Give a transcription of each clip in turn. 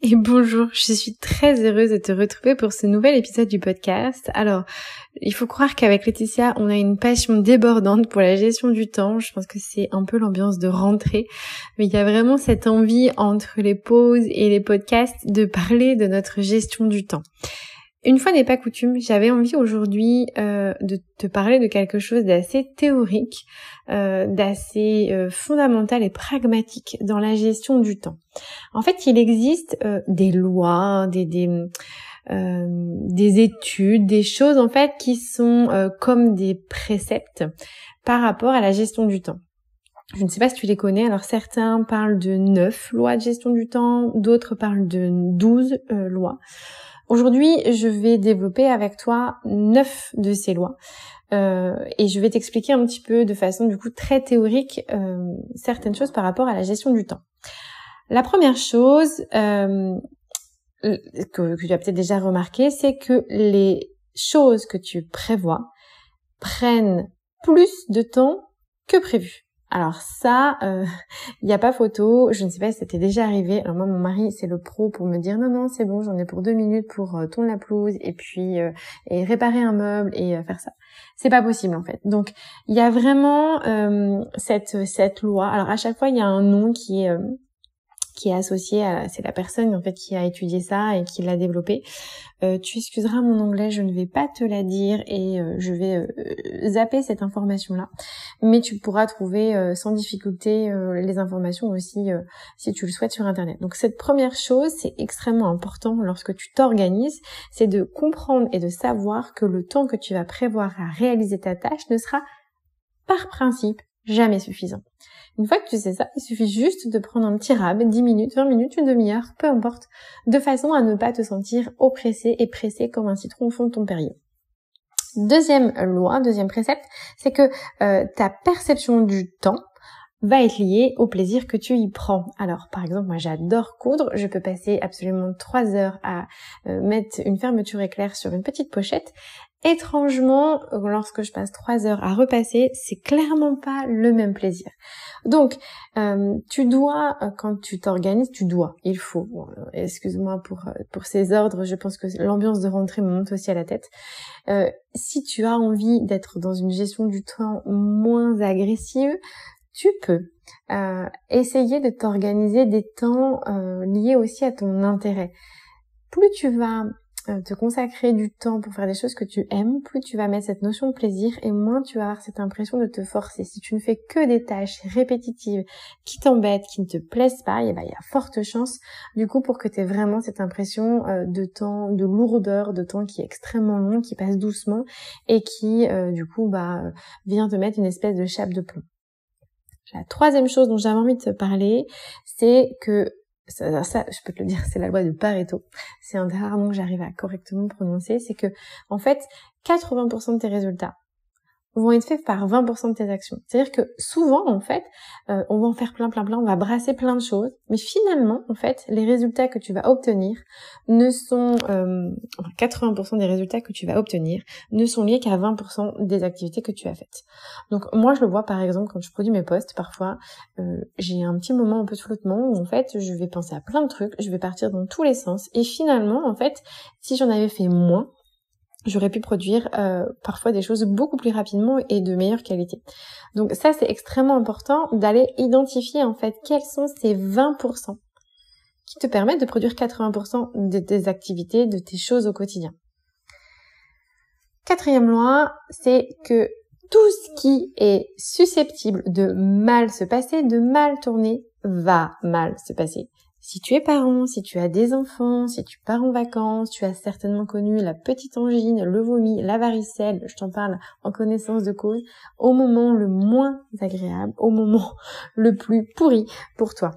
Et bonjour, je suis très heureuse de te retrouver pour ce nouvel épisode du podcast. Alors, il faut croire qu'avec Laetitia, on a une passion débordante pour la gestion du temps. Je pense que c'est un peu l'ambiance de rentrée. Mais il y a vraiment cette envie entre les pauses et les podcasts de parler de notre gestion du temps. Une fois n'est pas coutume, j'avais envie aujourd'hui euh, de te parler de quelque chose d'assez théorique, euh, d'assez euh, fondamental et pragmatique dans la gestion du temps. En fait, il existe des lois, des, des, des, études, des choses en fait qui sont comme des préceptes par rapport à la gestion du temps. Je ne sais pas si tu les connais. Alors certains parlent de 9 lois de gestion du temps, d'autres parlent de 12 lois. Aujourd'hui, je vais développer avec toi neuf de ces lois euh, et je vais t'expliquer un petit peu de façon du coup très théorique euh, certaines choses par rapport à la gestion du temps. La première chose euh, que, que tu as peut-être déjà remarqué, c'est que les choses que tu prévois prennent plus de temps que prévu. Alors ça, il euh, n'y a pas photo. Je ne sais pas si c'était déjà arrivé. Alors moi, mon mari, c'est le pro pour me dire non, non, c'est bon, j'en ai pour deux minutes pour euh, tourner la pelouse et puis euh, réparer un meuble et faire ça. C'est pas possible en fait. Donc il y a vraiment cette cette loi. Alors à chaque fois, il y a un nom qui est qui est associé à c'est la personne en fait qui a étudié ça et qui l'a développé. Euh, tu excuseras mon anglais, je ne vais pas te la dire et euh, je vais euh, zapper cette information là, mais tu pourras trouver sans difficulté les informations aussi si tu le souhaites sur internet. Donc cette première chose, c'est extrêmement important lorsque tu t'organises, c'est de comprendre et de savoir que le temps que tu vas prévoir à réaliser ta tâche ne sera par principe jamais suffisant. Une fois que tu sais ça, il suffit juste de prendre un petit rab, 10 minutes, 20 minutes, une demi-heure, peu importe, de façon à ne pas te sentir oppressé et pressé comme un citron au fond de ton périlleux. Deuxième loi, deuxième précepte, c'est que euh, ta perception du temps va être liée au plaisir que tu y prends. Alors, par exemple, moi j'adore coudre, je peux passer absolument trois heures à euh, mettre une fermeture éclair sur une petite pochette étrangement, lorsque je passe trois heures à repasser, c'est clairement pas le même plaisir. Donc, euh, tu dois, euh, quand tu t'organises, tu dois, il faut. Excuse-moi pour euh, pour ces ordres, je pense que l'ambiance de rentrée me monte aussi à la tête. si tu as envie d'être dans une gestion du temps moins agressive, tu peux essayer de t'organiser des temps liés aussi à ton intérêt. Plus tu vas euh, te consacrer du temps pour faire des choses que tu aimes, plus tu vas mettre cette notion de plaisir et moins tu vas avoir cette impression de te forcer. Si tu ne fais que des tâches répétitives qui t'embêtent, qui ne te plaisent pas, eh ben, il y a forte chance du coup pour que tu aies vraiment cette impression euh, de temps, de lourdeur, de temps qui est extrêmement long, qui passe doucement et qui euh, du coup bah, vient te mettre une espèce de chape de plomb. La troisième chose dont j'avais envie de te parler, c'est que ça, je peux te le dire, c'est la loi de Pareto. C'est un des rares noms que j'arrive à correctement prononcer. C'est que, en fait, 80% de tes résultats vont être faits par 20% de tes actions. C'est-à-dire que souvent, en fait, euh, on va en faire plein, plein, plein, on va brasser plein de choses, mais finalement, en fait, les résultats que tu vas obtenir ne sont, euh, 80% des résultats que tu vas obtenir ne sont liés qu'à 20% des activités que tu as faites. Donc moi, je le vois par exemple quand je produis mes posts, parfois, euh, j'ai un petit moment un peu de flottement où en fait, je vais penser à plein de trucs, je vais partir dans tous les sens, et finalement, en fait, si j'en avais fait moins, j'aurais pu produire euh, parfois des choses beaucoup plus rapidement et de meilleure qualité. Donc ça c'est extrêmement important d'aller identifier en fait quels sont ces 20% qui te permettent de produire 80% de tes activités, de tes choses au quotidien. Quatrième loi, c'est que tout ce qui est susceptible de mal se passer, de mal tourner, va mal se passer. Si tu es parent, si tu as des enfants, si tu pars en vacances, tu as certainement connu la petite angine, le vomi, la varicelle, je t'en parle en connaissance de cause, au moment le moins agréable, au moment le plus pourri pour toi.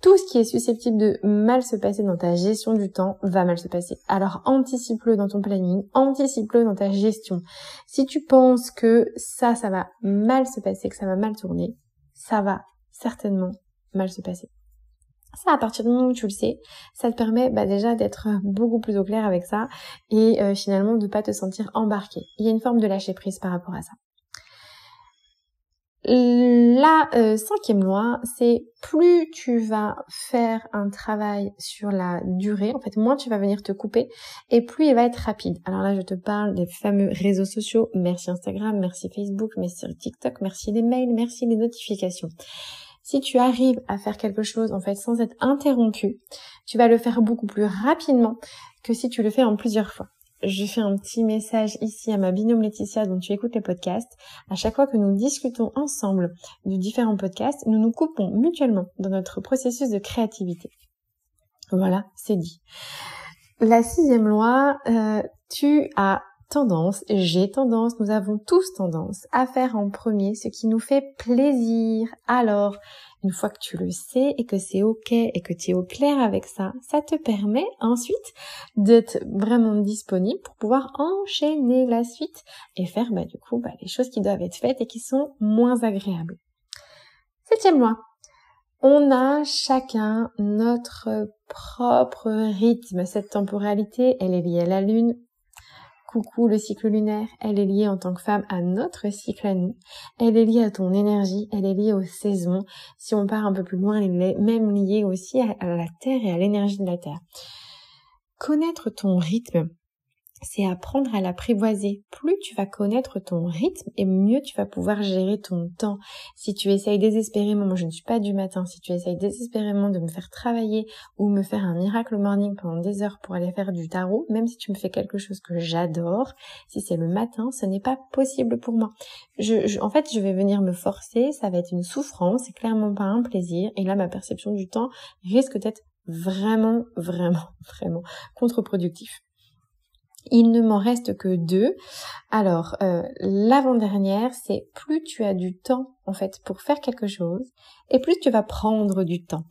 tout ce qui est susceptible de mal se passer dans ta gestion du temps va mal se passer. Alors anticipe-le dans ton planning, anticipe-le dans ta gestion. Si tu penses que ça, ça va mal se passer, que ça va mal tourner, ça va certainement mal se passer. Ça, à partir du moment où tu le sais, ça te permet bah, déjà d'être beaucoup plus au clair avec ça et euh, finalement de pas te sentir embarqué. Il y a une forme de lâcher prise par rapport à ça. La euh, cinquième loi, c'est plus tu vas faire un travail sur la durée, en fait, moins tu vas venir te couper et plus il va être rapide. Alors là, je te parle des fameux réseaux sociaux. Merci Instagram, merci Facebook, merci TikTok, merci les mails, merci les notifications. Si tu arrives à faire quelque chose, en fait, sans être interrompu, tu vas le faire beaucoup plus rapidement que si tu le fais en plusieurs fois je fais un petit message ici à ma binôme Laetitia dont tu écoutes les podcasts. À chaque fois que nous discutons ensemble de différents podcasts, nous nous coupons mutuellement dans notre processus de créativité. Voilà, c'est dit. La sixième loi, euh, tu as tendance, j'ai tendance, nous avons tous tendance à faire en premier ce qui nous fait plaisir. Alors, une fois que tu le sais et que c'est ok et que tu es au clair avec ça, ça te permet ensuite d'être vraiment disponible pour pouvoir enchaîner la suite et faire bah, du coup bah, les choses qui doivent être faites et qui sont moins agréables. Septième loi. On a chacun notre propre rythme. Cette temporalité, elle est liée à la lune, Coucou le cycle lunaire, elle est liée en tant que femme à notre cycle à nous. Elle est liée à ton énergie, elle est liée aux saisons. Si on part un peu plus loin, elle est même liée aussi à, la Terre et à l'énergie de la Terre. Connaître ton rythme, c'est apprendre à l'apprivoiser. Plus tu vas connaître ton rythme et mieux tu vas pouvoir gérer ton temps. Si tu essayes désespérément, moi je ne suis pas du matin, si tu essayes désespérément de me faire travailler ou me faire un miracle morning pendant des heures pour aller faire du tarot, même si tu me fais quelque chose que j'adore, si c'est le matin, ce n'est pas possible pour moi. Je, en fait, je vais venir me forcer, ça va être une souffrance, c'est clairement pas un plaisir, et là ma perception du temps risque d'être vraiment, vraiment, vraiment contre-productif. Il ne m'en reste que deux. Alors, euh, l'avant-dernière, c'est plus tu as du temps, en fait, pour faire quelque chose, et plus tu vas prendre du temps.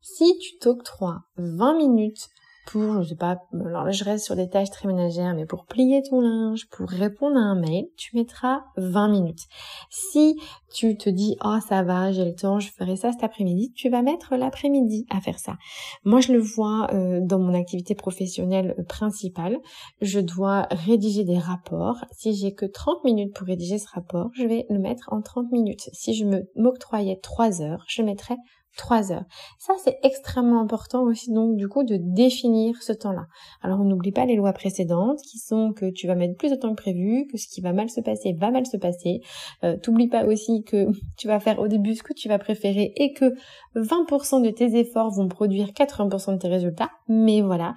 Si tu t'octroies 20 minutes pour, je sais pas, alors je reste sur des tâches très ménagères, mais pour plier ton linge, pour répondre à un mail, tu mettras 20 minutes. Si tu te dis, oh ça va, j'ai le temps, je ferai ça cet après-midi, tu vas mettre l'après-midi à faire ça. Moi je le vois euh, dans mon activité professionnelle euh, principale, je dois rédiger des rapports. Si j'ai que 30 minutes pour rédiger ce rapport, je vais le mettre en 30 minutes. Si je me m'octroyais 3 heures, je mettrais Trois heures. Ça, c'est extrêmement important aussi, donc, du coup, de définir ce temps-là. Alors, on n'oublie pas les lois précédentes, qui sont que tu vas mettre plus de temps que prévu, que ce qui va mal se passer va mal se passer. Euh, T'oublie pas aussi que tu vas faire au début ce que tu vas préférer et que 20% de tes efforts vont produire 80% de tes résultats. Mais voilà.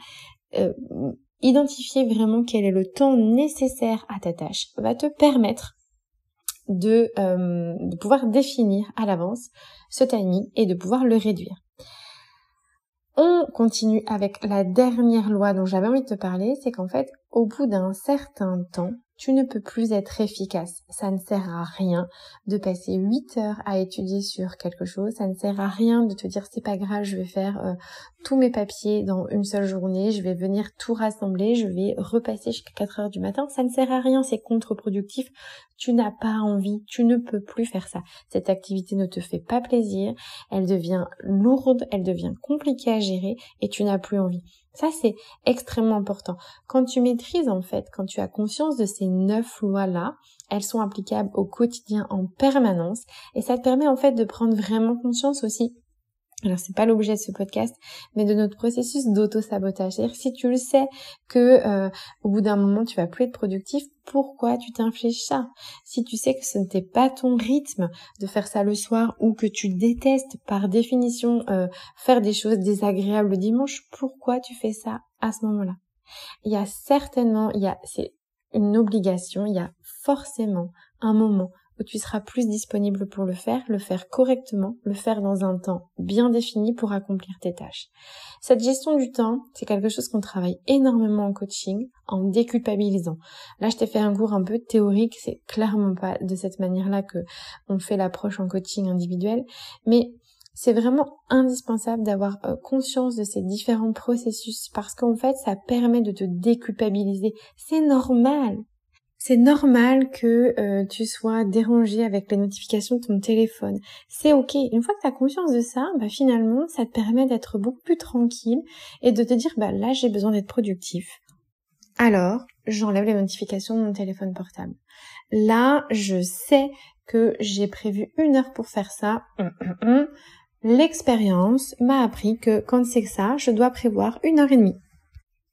Euh, identifier vraiment quel est le temps nécessaire à ta tâche va te permettre de, euh, de pouvoir définir à l'avance ce timing et de pouvoir le réduire. On continue avec la dernière loi dont j'avais envie de te parler, c'est qu'en fait, au bout d'un certain temps, tu ne peux plus être efficace. Ça ne sert à rien de passer 8 heures à étudier sur quelque chose. Ça ne sert à rien de te dire c'est pas grave, je vais faire euh, tous mes papiers dans une seule journée, je vais venir tout rassembler, je vais repasser jusqu'à 4 heures du matin. Ça ne sert à rien, c'est contre-productif. Tu n'as pas envie, tu ne peux plus faire ça. Cette activité ne te fait pas plaisir, elle devient lourde, elle devient compliquée à gérer et tu n'as plus envie. Ça, c'est extrêmement important. Quand tu maîtrises, en fait, quand tu as conscience de ces neuf lois-là, elles sont applicables au quotidien en permanence et ça te permet, en fait, de prendre vraiment conscience aussi alors c'est pas l'objet de ce podcast, mais de notre processus d'auto-sabotage. C'est-à-dire si tu le sais que euh, au bout d'un moment tu vas plus être productif, pourquoi tu t'infliges ça Si tu sais que ce n'était pas ton rythme de faire ça le soir ou que tu détestes par définition euh, faire des choses désagréables le dimanche, pourquoi tu fais ça à ce moment-là? Il y a certainement, il y a c'est une obligation, il y a forcément un moment où tu seras plus disponible pour le faire, le faire correctement, le faire dans un temps bien défini pour accomplir tes tâches. Cette gestion du temps, c'est quelque chose qu'on travaille énormément en coaching, en déculpabilisant. Là, je t'ai fait un cours un peu théorique, c'est clairement pas de cette manière-là que on fait l'approche en coaching individuel, mais C'est vraiment indispensable d'avoir euh, conscience de ces différents processus parce qu'en fait, ça permet de te déculpabiliser. C'est normal. C'est normal que euh, tu sois dérangé avec les notifications de ton téléphone. C'est ok. Une fois que tu as conscience de ça, bah finalement, ça te permet d'être beaucoup plus tranquille et de te dire, bah là, j'ai besoin d'être productif. Alors, j'enlève les notifications de mon téléphone portable. Là, je sais que j'ai prévu une heure pour faire ça. Hum, hum, hum. L'expérience m'a appris que quand c'est ça, je dois prévoir une heure et demie.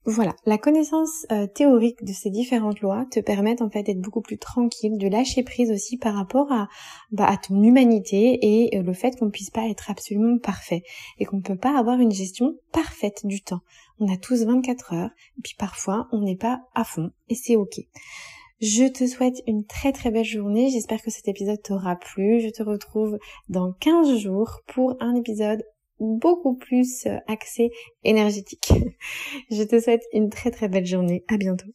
Voilà, la connaissance euh, théorique de ces différentes lois te permettent en fait d'être beaucoup plus tranquille, de lâcher prise aussi par rapport à, bah, ton humanité et euh, le fait qu'on ne puisse pas être absolument parfait et qu'on ne peut pas avoir une gestion parfaite du temps. On a tous 24 heures, et puis parfois on n'est pas à fond et c'est ok. Je te souhaite une très très belle journée. J'espère que cet épisode t'aura plu. Je te retrouve dans 15 jours pour un épisode beaucoup plus euh, axé énergétique. Je te souhaite une très très belle journée. À bientôt.